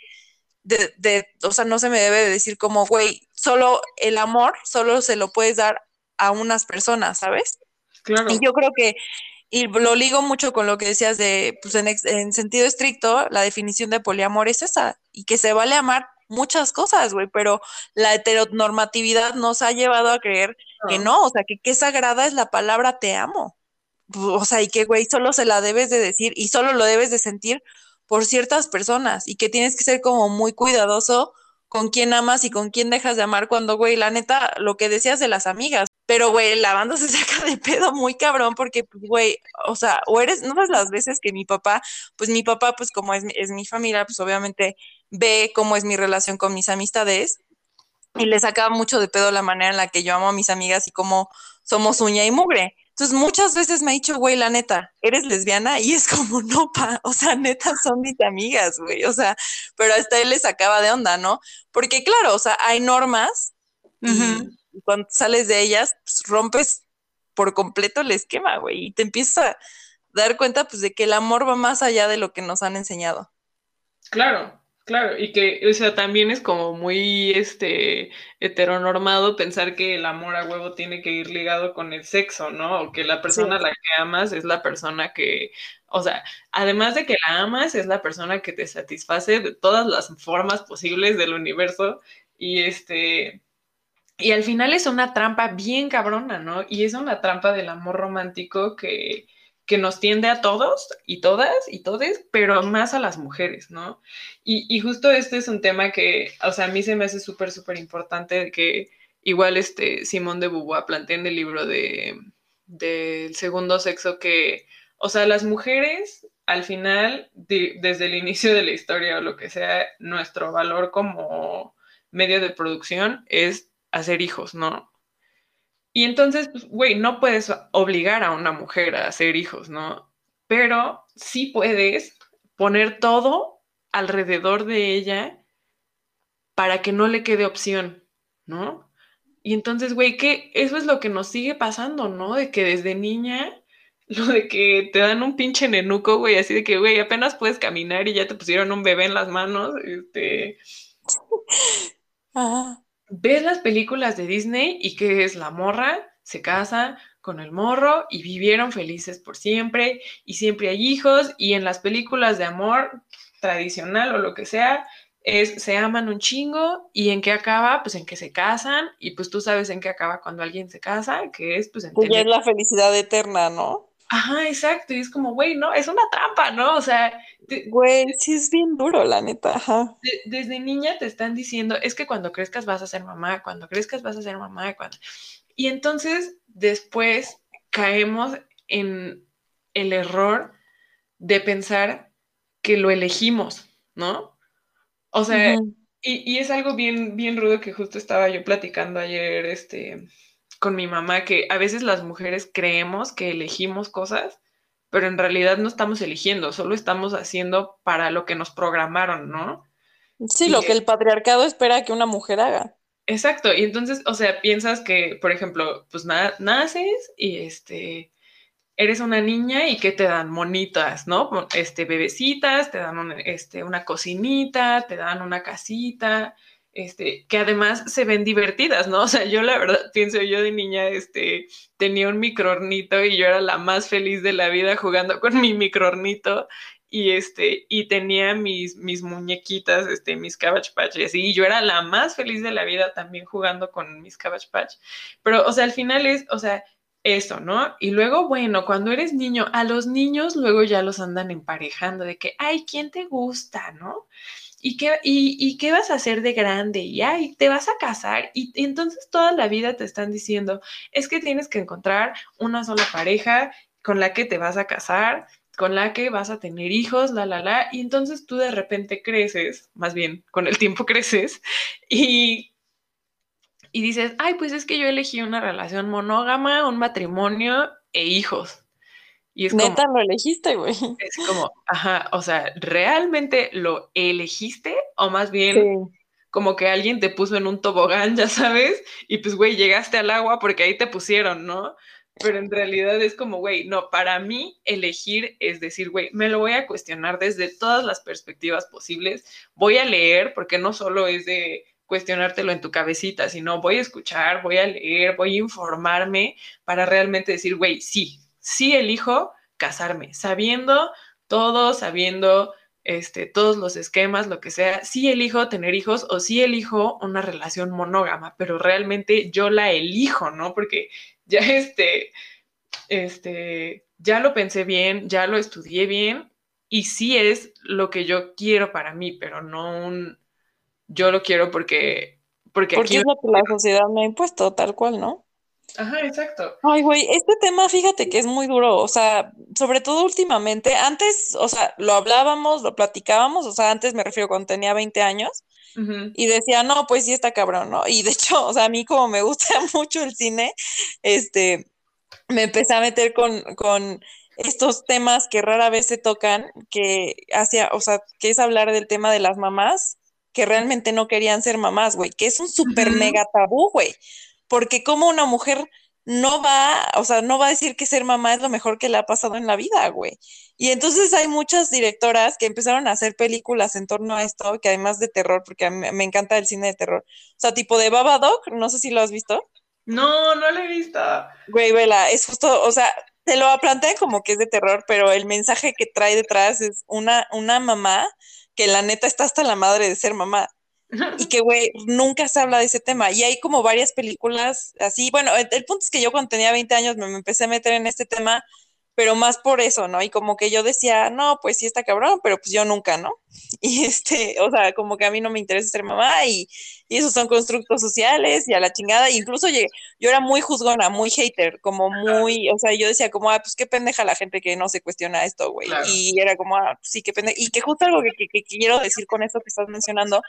B: de, o sea, no se me debe de decir como, güey, solo el amor, solo se lo puedes dar a unas personas, ¿sabes?
A: Claro.
B: Y yo creo que, y lo ligo mucho con lo que decías de, pues en, en sentido estricto, la definición de poliamor es esa, y que se vale amar muchas cosas, güey, pero la heteronormatividad nos ha llevado a creer que no, o sea, que qué sagrada es la palabra te amo. O sea, y que, güey, solo se la debes de decir y solo lo debes de sentir por ciertas personas y que tienes que ser como muy cuidadoso con quién amas y con quién dejas de amar cuando, güey, la neta, lo que decías de las amigas, pero, güey, la banda se saca de pedo muy cabrón porque, pues, güey, o sea, o eres, no es las veces que mi papá, pues mi papá, pues como es, es mi familia, pues obviamente ve cómo es mi relación con mis amistades y le sacaba mucho de pedo la manera en la que yo amo a mis amigas y cómo somos uña y mugre. Entonces muchas veces me ha dicho, güey, la neta, ¿eres lesbiana? Y es como, no, pa, o sea, neta son mis amigas, güey, o sea, pero hasta él le sacaba de onda, ¿no? Porque claro, o sea, hay normas y, cuando sales de ellas, pues, rompes por completo el esquema, güey, y te empiezas a dar cuenta, pues, de que el amor va más allá de lo que nos han enseñado.
A: Claro, Claro, y que, o sea, también es como muy, este, heteronormado pensar que el amor a huevo tiene que ir ligado con el sexo, ¿no? O que la persona a la que amas es la persona que, o sea, además de que la amas, es la persona que te satisface de todas las formas posibles del universo y este, y al final es una trampa bien cabrona, ¿no? Y es una trampa del amor romántico que, que nos tiende a todos y todas y todes, pero más a las mujeres, ¿no? Y, justo este es un tema que, o sea, a mí se me hace súper, súper importante que igual este Simón de Beauvoir plantea en el libro de del segundo sexo que, o sea, las mujeres al final, desde el inicio de la historia o lo que sea, nuestro valor como medio de producción es hacer hijos, ¿no? Y entonces, pues, güey, no puedes obligar a una mujer a hacer hijos, ¿no? Pero sí puedes poner todo alrededor de ella para que no le quede opción, ¿no? Y entonces, güey, que eso es lo que nos sigue pasando, ¿no? De que desde niña, lo de que te dan un pinche nenuco, güey, así de que, güey, apenas puedes caminar y ya te pusieron un bebé en las manos, este... Ves las películas de Disney y que es la morra, se casa con el morro y vivieron felices por siempre y siempre hay hijos y en las películas de amor tradicional o lo que sea, es se aman un chingo y en qué acaba, pues en que se casan y pues tú sabes en qué acaba cuando alguien se casa, que es pues en
B: que ya es la felicidad eterna, ¿no?
A: Ajá, exacto, y es como, güey, no, es una trampa, ¿no? O sea,
B: güey, sí es bien duro, la neta, ajá.
A: desde niña te están diciendo, es que cuando crezcas vas a ser mamá, cuando crezcas vas a ser mamá, cuando... Y entonces después caemos en el error de pensar que lo elegimos, ¿no? O sea, y, es algo bien, bien rudo que justo estaba yo platicando ayer este, con mi mamá, que a veces las mujeres creemos que elegimos cosas, pero en realidad no estamos eligiendo, solo estamos haciendo para lo que nos programaron, ¿no?
B: Sí, lo que el patriarcado espera que una mujer haga.
A: Exacto, y entonces, o sea, piensas que, por ejemplo, pues naces y este, eres una niña y que te dan monitas, ¿no? Este, bebecitas, te dan este, una cocinita, te dan una casita, este, que además se ven divertidas, ¿no? O sea, yo la verdad pienso, yo de niña, este, tenía un microornito y yo era la más feliz de la vida jugando con mi microornito y este, y tenía mis, mis muñequitas, este, mis Cabbage Patch, y yo era la más feliz de la vida también jugando con mis Cabbage Patch. Pero, o sea, al final es, o sea, eso, ¿no? Y luego, bueno, cuando eres niño, a los niños luego ya los andan emparejando de que, ay, ¿quién te gusta, no? ¿Y qué, y, qué vas a hacer de grande? Y te vas a casar. Y, entonces toda la vida te están diciendo, es que tienes que encontrar una sola pareja con la que te vas a casar, con la que vas a tener hijos, la, la, la. Y entonces tú de repente creces, más bien con el tiempo creces, y y dices, ay, pues es que yo elegí una relación monógama, un matrimonio e hijos.
B: Y es Neta, lo elegiste, güey.
A: Es como, ajá, o sea, ¿realmente lo elegiste? O más bien, como que alguien te puso en un tobogán, ya sabes, y pues, güey, llegaste al agua porque ahí te pusieron, ¿no? Pero en realidad es como, güey, no, para mí elegir es decir, güey, me lo voy a cuestionar desde todas las perspectivas posibles, voy a leer, porque no solo es de cuestionártelo en tu cabecita, sino voy a escuchar, voy a leer, voy a informarme para realmente decir, güey, sí, sí elijo casarme, sabiendo todo, sabiendo este, todos los esquemas, lo que sea, sí elijo tener hijos o sí elijo una relación monógama, pero realmente yo la elijo, ¿no? Porque ya este, este, ya lo pensé bien, ya lo estudié bien y sí es lo que yo quiero para mí, pero no un, yo lo quiero porque...
B: Porque, porque es lo que la sociedad me ha impuesto, tal cual, ¿no?
A: Ajá, exacto.
B: Ay, güey, este tema, fíjate que es muy duro, o sea, sobre todo últimamente, antes, o sea, lo hablábamos, lo platicábamos, o sea, antes me refiero cuando tenía 20 años, y decía, no, pues sí está cabrón, ¿no? Y de hecho, o sea, a mí como me gusta mucho el cine, este, me empecé a meter con, con estos temas que rara vez se tocan, que hacia, o sea, que es hablar del tema de las mamás, que realmente no querían ser mamás, güey, que es un súper mega tabú, güey, porque como una mujer no va, o sea, no va a decir que ser mamá es lo mejor que le ha pasado en la vida, güey. Y entonces hay muchas directoras que empezaron a hacer películas en torno a esto, que además de terror, porque a mí me encanta el cine de terror. O sea, tipo de Babadook, no sé si lo has visto.
A: No, no lo he visto.
B: Güey, vela, es justo, o sea, te lo plantean como que es de terror, pero el mensaje que trae detrás es una, una mamá que la neta está hasta la madre de ser mamá. Y que, güey, nunca se habla de ese tema. Y hay como varias películas así. Bueno, el, punto es que yo cuando tenía 20 años me, empecé a meter en este tema pero más por eso, ¿no? Y como que yo decía, no, pues sí está cabrón, pero pues yo nunca, ¿no? Y este, o sea, como que a mí no me interesa ser mamá y, y esos son constructos sociales y a la chingada, incluso llegué, yo era muy juzgona, muy hater, como muy, o sea, yo decía como, ah, pues qué pendeja la gente que no se cuestiona esto, güey. Y era como, ah, sí, qué pendeja. Y que justo algo que, que, que quiero decir con esto que estás mencionando,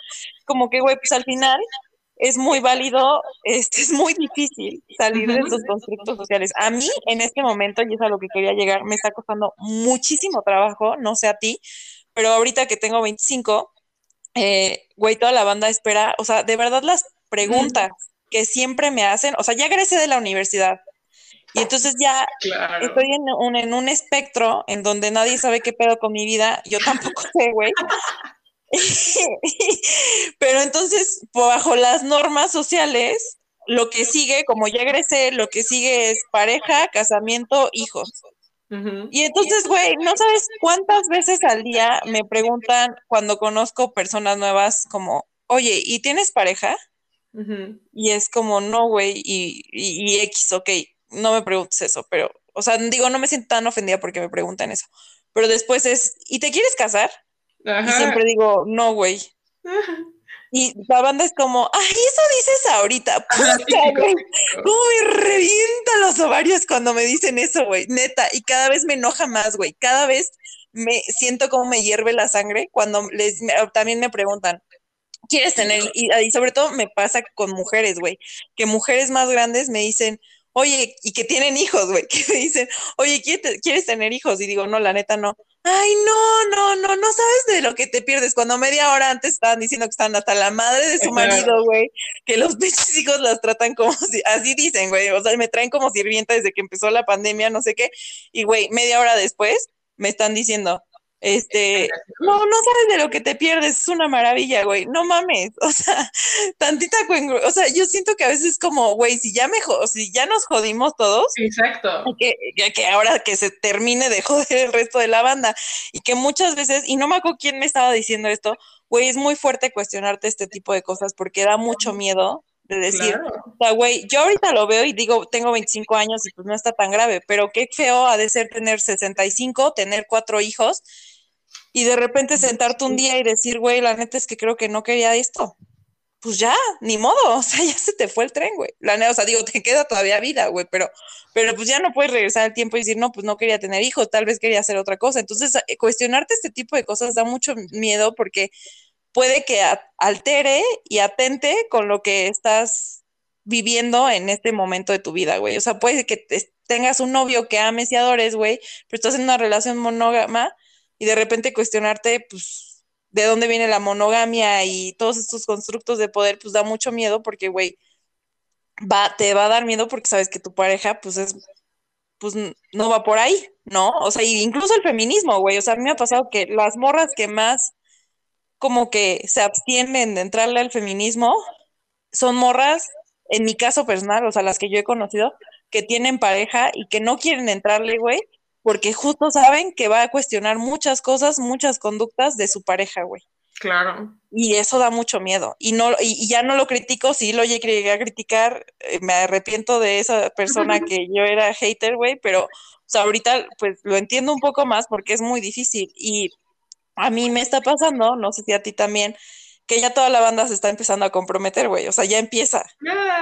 B: como que, güey, pues al final es muy válido, este, es muy difícil salir de esos constructos sociales. A mí, en este momento, y es a lo que quería llegar, me está costando muchísimo trabajo, no sé a ti, pero ahorita que tengo 25, eh, güey, toda la banda espera, o sea, de verdad las preguntas que siempre me hacen, o sea, ya egresé de la universidad. Y entonces ya estoy en un, en un espectro en donde nadie sabe qué pedo con mi vida. Yo tampoco sé, güey. Pero entonces, bajo las normas sociales, lo que sigue, como ya egresé, lo que sigue es pareja, casamiento, hijos. Y entonces, güey, no sabes cuántas veces al día me preguntan cuando conozco personas nuevas como, oye, ¿y tienes pareja? Y es como, no, güey, y, y, X, ok, no me preguntes eso, pero, o sea, digo, no me siento tan ofendida porque me preguntan eso. Pero después es, ¿y te quieres casar? Y siempre digo, no, güey. Y la banda es como, ay, eso dices ahorita. ¿Cómo me revienta los ovarios cuando me dicen eso, güey? Neta. Y cada vez me enoja más, güey. Cada vez me siento como me hierve la sangre cuando les también me preguntan, ¿quieres tener? Y, y sobre todo me pasa con mujeres, güey, que mujeres más grandes me dicen, oye, y que tienen hijos, güey, que me dicen, oye, ¿quieres tener hijos? Y digo, no, la neta no. Ay, no, no, no, no sabes de lo que te pierdes. Cuando media hora antes estaban diciendo que están hasta la madre de su marido, güey, que los pinches hijos las tratan como si, así dicen, güey, o sea, me traen como sirvienta desde que empezó la pandemia, no sé qué, y güey, media hora después me están diciendo, este, no, no sabes de lo que te pierdes, es una maravilla, güey, no mames, o sea, tantita, o sea, yo siento que a veces como, güey, si ya me, si ya nos jodimos todos,
A: exacto,
B: que, que ahora que se termine de joder el resto de la banda, y que muchas veces, y no me acuerdo quién me estaba diciendo esto, güey, es muy fuerte cuestionarte este tipo de cosas porque da mucho miedo de decir, o sea, güey, yo ahorita lo veo y digo, tengo 25 años y pues no está tan grave, pero qué feo ha de ser tener 65, tener cuatro hijos y de repente sentarte un día y decir, güey, la neta es que creo que no quería esto. Pues ya, ni modo, o sea, ya se te fue el tren, güey. La neta, o sea, digo, te queda todavía vida, güey, pero, pero pues ya no puedes regresar al tiempo y decir, no, pues no quería tener hijos, tal vez quería hacer otra cosa. Entonces, eh, cuestionarte este tipo de cosas da mucho miedo porque puede que altere y atente con lo que estás viviendo en este momento de tu vida, güey. O sea, puede que tengas un novio que ames y adores, güey, pero estás en una relación monógama y de repente cuestionarte, pues, de dónde viene la monogamia y todos estos constructos de poder, pues da mucho miedo porque, güey, va, te va a dar miedo porque sabes que tu pareja, pues es, pues no va por ahí, ¿no? O sea, incluso el feminismo, güey, o sea, a mí me ha pasado que las morras que más como que se abstienen de entrarle al feminismo son morras, en mi caso personal, o sea, las que yo he conocido, que tienen pareja y que no quieren entrarle, güey, porque justo saben que va a cuestionar muchas cosas, muchas conductas de su pareja, güey.
A: Claro.
B: Y eso da mucho miedo. Y no y, ya no lo critico, sí lo llegué a criticar, eh, me arrepiento de esa persona que yo era hater, güey, pero o sea, ahorita pues lo entiendo un poco más porque es muy difícil y a mí me está pasando, no sé si a ti también, que ya toda la banda se está empezando a comprometer, güey, o sea, ya empieza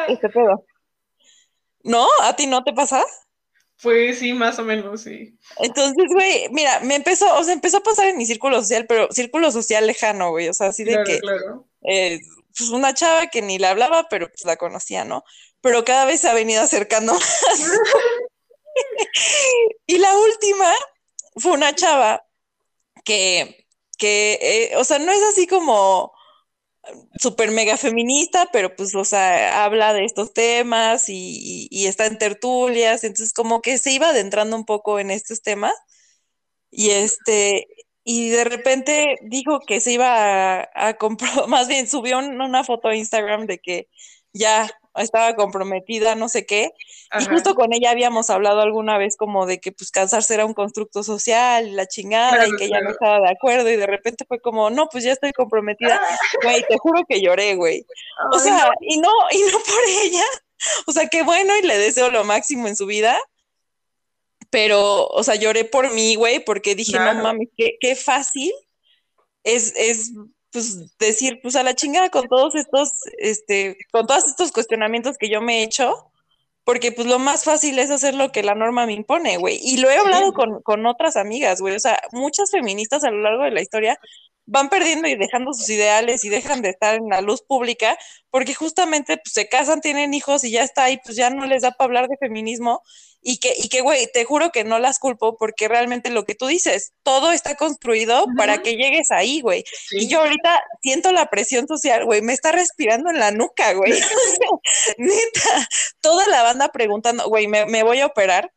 B: este pedo. ¿No? ¿A ti no te pasa?
A: Pues sí, más o menos, sí.
B: Entonces, güey, mira, me empezó, o sea, empezó a pasar en mi círculo social, pero círculo social lejano, güey, o sea, así de que, eh, pues una chava que ni la hablaba, pero pues la conocía, ¿no? Pero cada vez se ha venido acercando más. y la última fue una chava que, que eh, o sea, no es así como súper mega feminista, pero pues, o sea, habla de estos temas y, está en tertulias, entonces como que se iba adentrando un poco en estos temas y este, y de repente dijo que se iba a, a comprar, más bien subió una foto a Instagram de que ya estaba comprometida, no sé qué. Y justo con ella habíamos hablado alguna vez como de que pues casarse era un constructo social la chingada y que ella no estaba de acuerdo y de repente fue como, no, pues ya estoy comprometida. Güey, te juro que lloré, güey. O sea, y no, y no por ella. O sea, qué bueno y le deseo lo máximo en su vida. Pero, o sea, lloré por mí, güey, porque dije, no mames, qué, qué fácil es, es pues decir, pues a la chingada con todos estos, este, con todos estos cuestionamientos que yo me he hecho, porque pues lo más fácil es hacer lo que la norma me impone, güey. Y lo he hablado con, con, otras amigas, güey. O sea, muchas feministas a lo largo de la historia van perdiendo y dejando sus ideales y dejan de estar en la luz pública porque justamente pues, se casan, tienen hijos y ya está ahí, pues ya no les da para hablar de feminismo y que, y que, güey, te juro que no las culpo porque realmente lo que tú dices, todo está construido para que llegues ahí, güey. Y yo ahorita siento la presión social, güey, me está respirando en la nuca, güey. Neta, toda la banda preguntando, güey, me, me voy a operar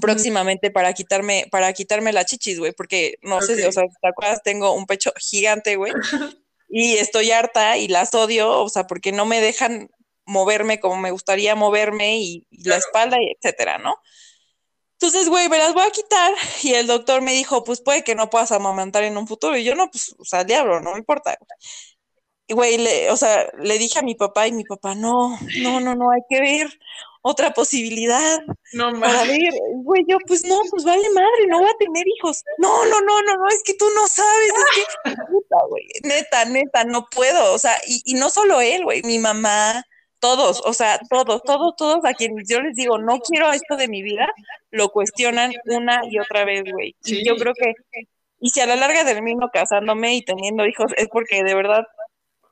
B: próximamente para quitarme, para quitarme la chichis, güey, porque no sé si, o sea, ¿te acuerdas? Tengo un pecho gigante, güey, y estoy harta y las odio, o sea, porque no me dejan moverme como me gustaría moverme y, la espalda, y etcétera, ¿no? Entonces, güey, me las voy a quitar y el doctor me dijo, pues puede que no puedas amamantar en un futuro. Y yo, no, pues, o sea, diablo, no me importa. Y, güey, le, o sea, le dije a mi papá y mi papá, no, no, no, no, hay que ver otra posibilidad. No Para ver, güey, yo, pues no, pues vale madre, no voy a tener hijos. No, no, no, no, no, es que tú no sabes, es que, puta, güey, neta, neta, no puedo. O sea, y, y no solo él, güey, mi mamá, todos, o sea, todos, todos, todos a quienes yo les digo, no quiero esto de mi vida, lo cuestionan una y otra vez, güey. Y yo creo que, y si a la larga termino casándome y teniendo hijos, es porque de verdad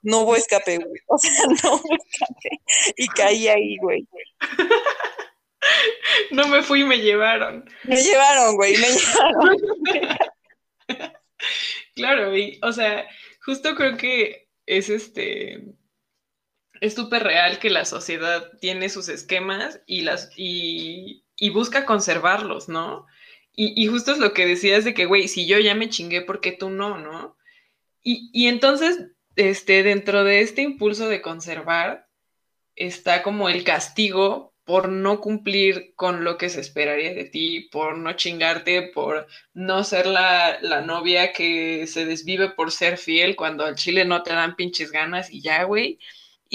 B: no hubo escape, güey. O sea, no hubo escape. Y caí ahí, güey.
A: No me fui y me llevaron.
B: Me llevaron, güey, me llevaron.
A: claro, y, o sea, justo creo que es este. Es súper real que la sociedad tiene sus esquemas y las. y, y busca conservarlos, ¿no? Y, y, justo es lo que decías de que, güey, si yo ya me chingué, ¿por qué tú no, no? Y, y entonces este, dentro de este impulso de conservar está como el castigo por no cumplir con lo que se esperaría de ti, por no chingarte, por no ser la, novia que se desvive por ser fiel cuando al chile no te dan pinches ganas y ya, güey.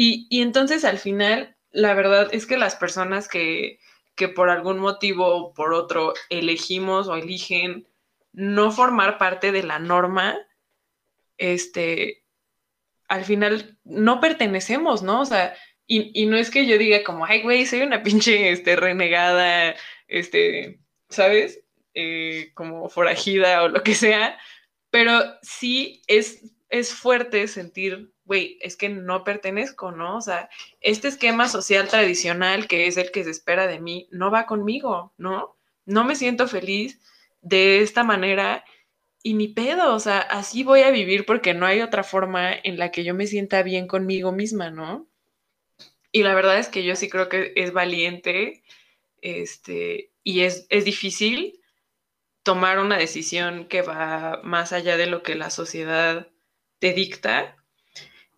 A: Y, y, entonces al final, la verdad es que las personas que, que por algún motivo o por otro elegimos o eligen no formar parte de la norma, este, al final no pertenecemos, ¿no? O sea, y, no es que yo diga como, ay, güey, soy una pinche este, renegada, este, ¿sabes? Eh, como forajida o lo que sea, pero sí es, es fuerte sentir, güey, es que no pertenezco, ¿no? O sea, este esquema social tradicional que es el que se espera de mí, no va conmigo, ¿no? No me siento feliz de esta manera y ni pedo, o sea, así voy a vivir porque no hay otra forma en la que yo me sienta bien conmigo misma, ¿no? Y la verdad es que yo sí creo que es valiente, este, y es, es difícil tomar una decisión que va más allá de lo que la sociedad te dicta.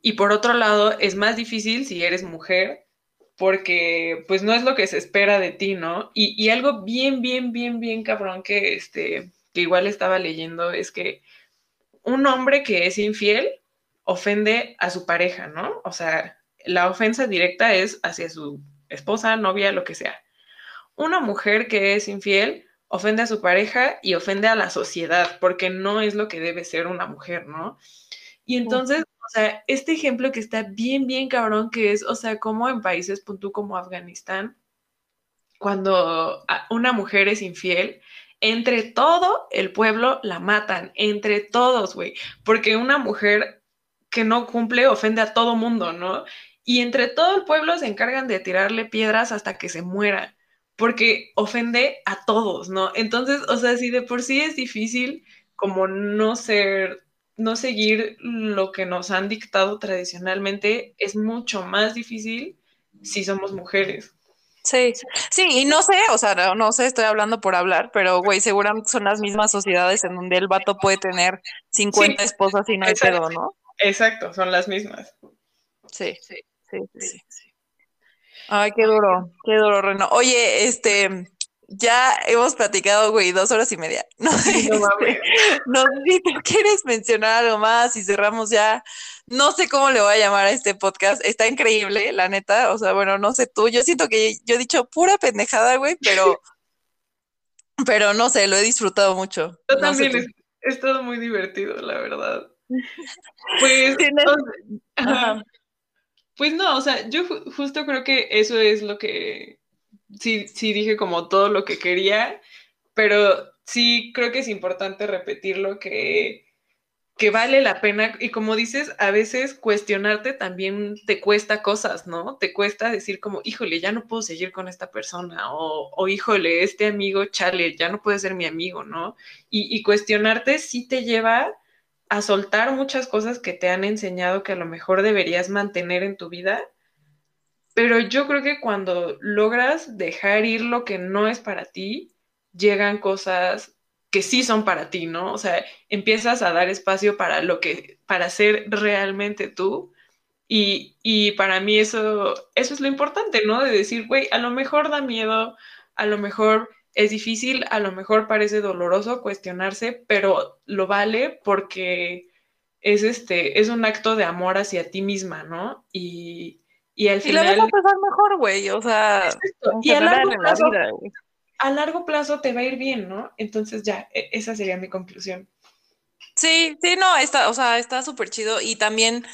A: Y por otro lado, es más difícil si eres mujer, porque pues no es lo que se espera de ti, ¿no? Y, y algo bien, bien, bien, bien cabrón que, este, que igual estaba leyendo es que un hombre que es infiel ofende a su pareja, ¿no? O sea, la ofensa directa es hacia su esposa, novia, lo que sea. Una mujer que es infiel ofende a su pareja y ofende a la sociedad, porque no es lo que debe ser una mujer, ¿no? Y entonces, o sea, este ejemplo que está bien, bien cabrón, que es, o sea, como en países punto como Afganistán, cuando una mujer es infiel, entre todo el pueblo la matan, entre todos, güey, porque una mujer que no cumple ofende a todo mundo, ¿no? Y entre todo el pueblo se encargan de tirarle piedras hasta que se muera, porque ofende a todos, ¿no? Entonces, o sea, si de por sí es difícil como no ser, no seguir lo que nos han dictado tradicionalmente, es mucho más difícil si somos mujeres.
B: Sí, sí, y no sé, o sea, no, sé, estoy hablando por hablar, pero güey, seguramente son las mismas sociedades en donde el vato puede tener 50 esposas y no hay pedo, ¿no?
A: Exacto, son las mismas.
B: Sí, sí, sí, sí. Ay, qué duro, qué duro, Reno. Oye, este, ya hemos platicado, güey, dos horas y media. No, no, si tú quieres mencionar algo más y cerramos ya. No sé cómo le voy a llamar a este podcast. Está increíble, la neta. O sea, bueno, no sé tú. Yo siento que yo he dicho pura pendejada, güey, pero, pero no sé, lo he disfrutado mucho.
A: Yo también he, estado muy divertido, la verdad. Pues, pues no, o sea, yo justo creo que eso es lo que sí, sí dije como todo lo que quería, pero sí creo que es importante repetirlo que que vale la pena y como dices, a veces cuestionarte también te cuesta cosas, ¿no? Te cuesta decir como, híjole, ya no puedo seguir con esta persona o, o híjole, este amigo, chale, ya no puede ser mi amigo, ¿no? Y, y cuestionarte sí te lleva a soltar muchas cosas que te han enseñado que a lo mejor deberías mantener en tu vida. Pero yo creo que cuando logras dejar ir lo que no es para ti, llegan cosas que sí son para ti, ¿no? O sea, empiezas a dar espacio para lo que, para ser realmente tú. Y, y para mí eso, eso es lo importante, ¿no? De decir, güey, a lo mejor da miedo, a lo mejor es difícil, a lo mejor parece doloroso cuestionarse, pero lo vale porque es este, es un acto de amor hacia ti misma, ¿no? Y, y al final.
B: Y la vas a pasar mejor, güey, o sea.
A: Y a largo plazo, a largo plazo te va a ir bien, ¿no? Entonces ya, e, esa sería mi conclusión.
B: Sí, sí, no, está, o sea, está súper chido y también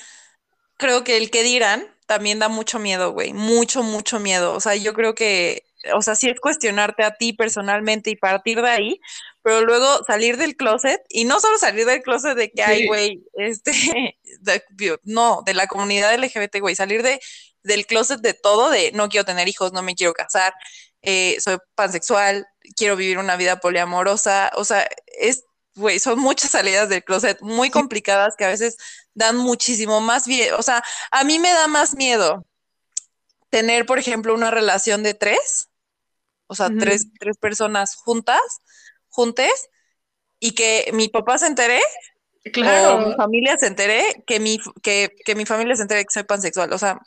B: creo que el que dirán también da mucho miedo, güey, mucho, mucho miedo. O sea, yo creo que, o sea, sí es cuestionarte a ti personalmente y partir de ahí, pero luego salir del closet y no solo salir del closet de que hay, güey, este, no, de la comunidad LGBT, güey, salir de, del closet de todo, de no quiero tener hijos, no me quiero casar, eh, soy pansexual, quiero vivir una vida poliamorosa, o sea, es, güey, son muchas salidas del closet muy complicadas que a veces dan muchísimo más bien, o sea, a mí me da más miedo tener, por ejemplo, una relación de tres, o sea, tres, tres personas juntas, juntes, y que mi papá se entere, claro. o mi familia se entere, que mi, que, que mi familia se entere que soy pansexual, o sea,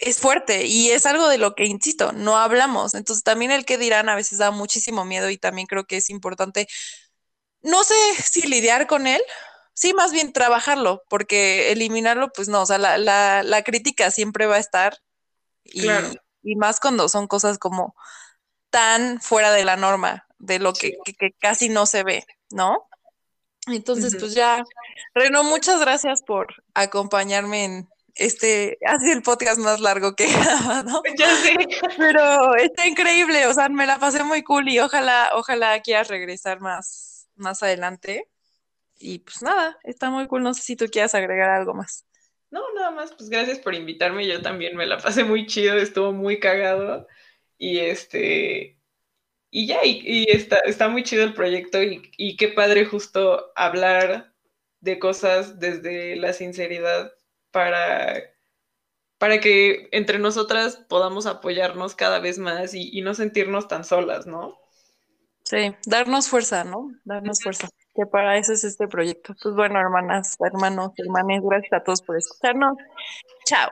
B: es fuerte y es algo de lo que, insisto, no hablamos. Entonces también el que dirán a veces da muchísimo miedo y también creo que es importante, no sé si lidiar con él, sí, más bien trabajarlo, porque eliminarlo, pues no, o sea, la, la, la crítica siempre va a estar y, y, más cuando son cosas como tan fuera de la norma, de lo que, que, casi no se ve, ¿no? Entonces, pues ya, Reno, muchas gracias por acompañarme en, este, ha sido el podcast más largo que he ¿no?
A: Ya sé.
B: Pero está increíble, o sea, me la pasé muy cool y ojalá, ojalá quieras regresar más, más adelante. Y pues nada, está muy cool, no sé si tú quieras agregar algo más.
A: No, nada más, pues gracias por invitarme, yo también me la pasé muy chido, estuvo muy cagado y este, y ya, y, está, está muy chido el proyecto y, y qué padre justo hablar de cosas desde la sinceridad para, para que entre nosotras podamos apoyarnos cada vez más y, no sentirnos tan solas, ¿no?
B: Sí, darnos fuerza, ¿no? Darnos fuerza, que para eso es este proyecto. Pues bueno, hermanas, hermanos, hermanes, gracias a todos por escucharnos. Chao.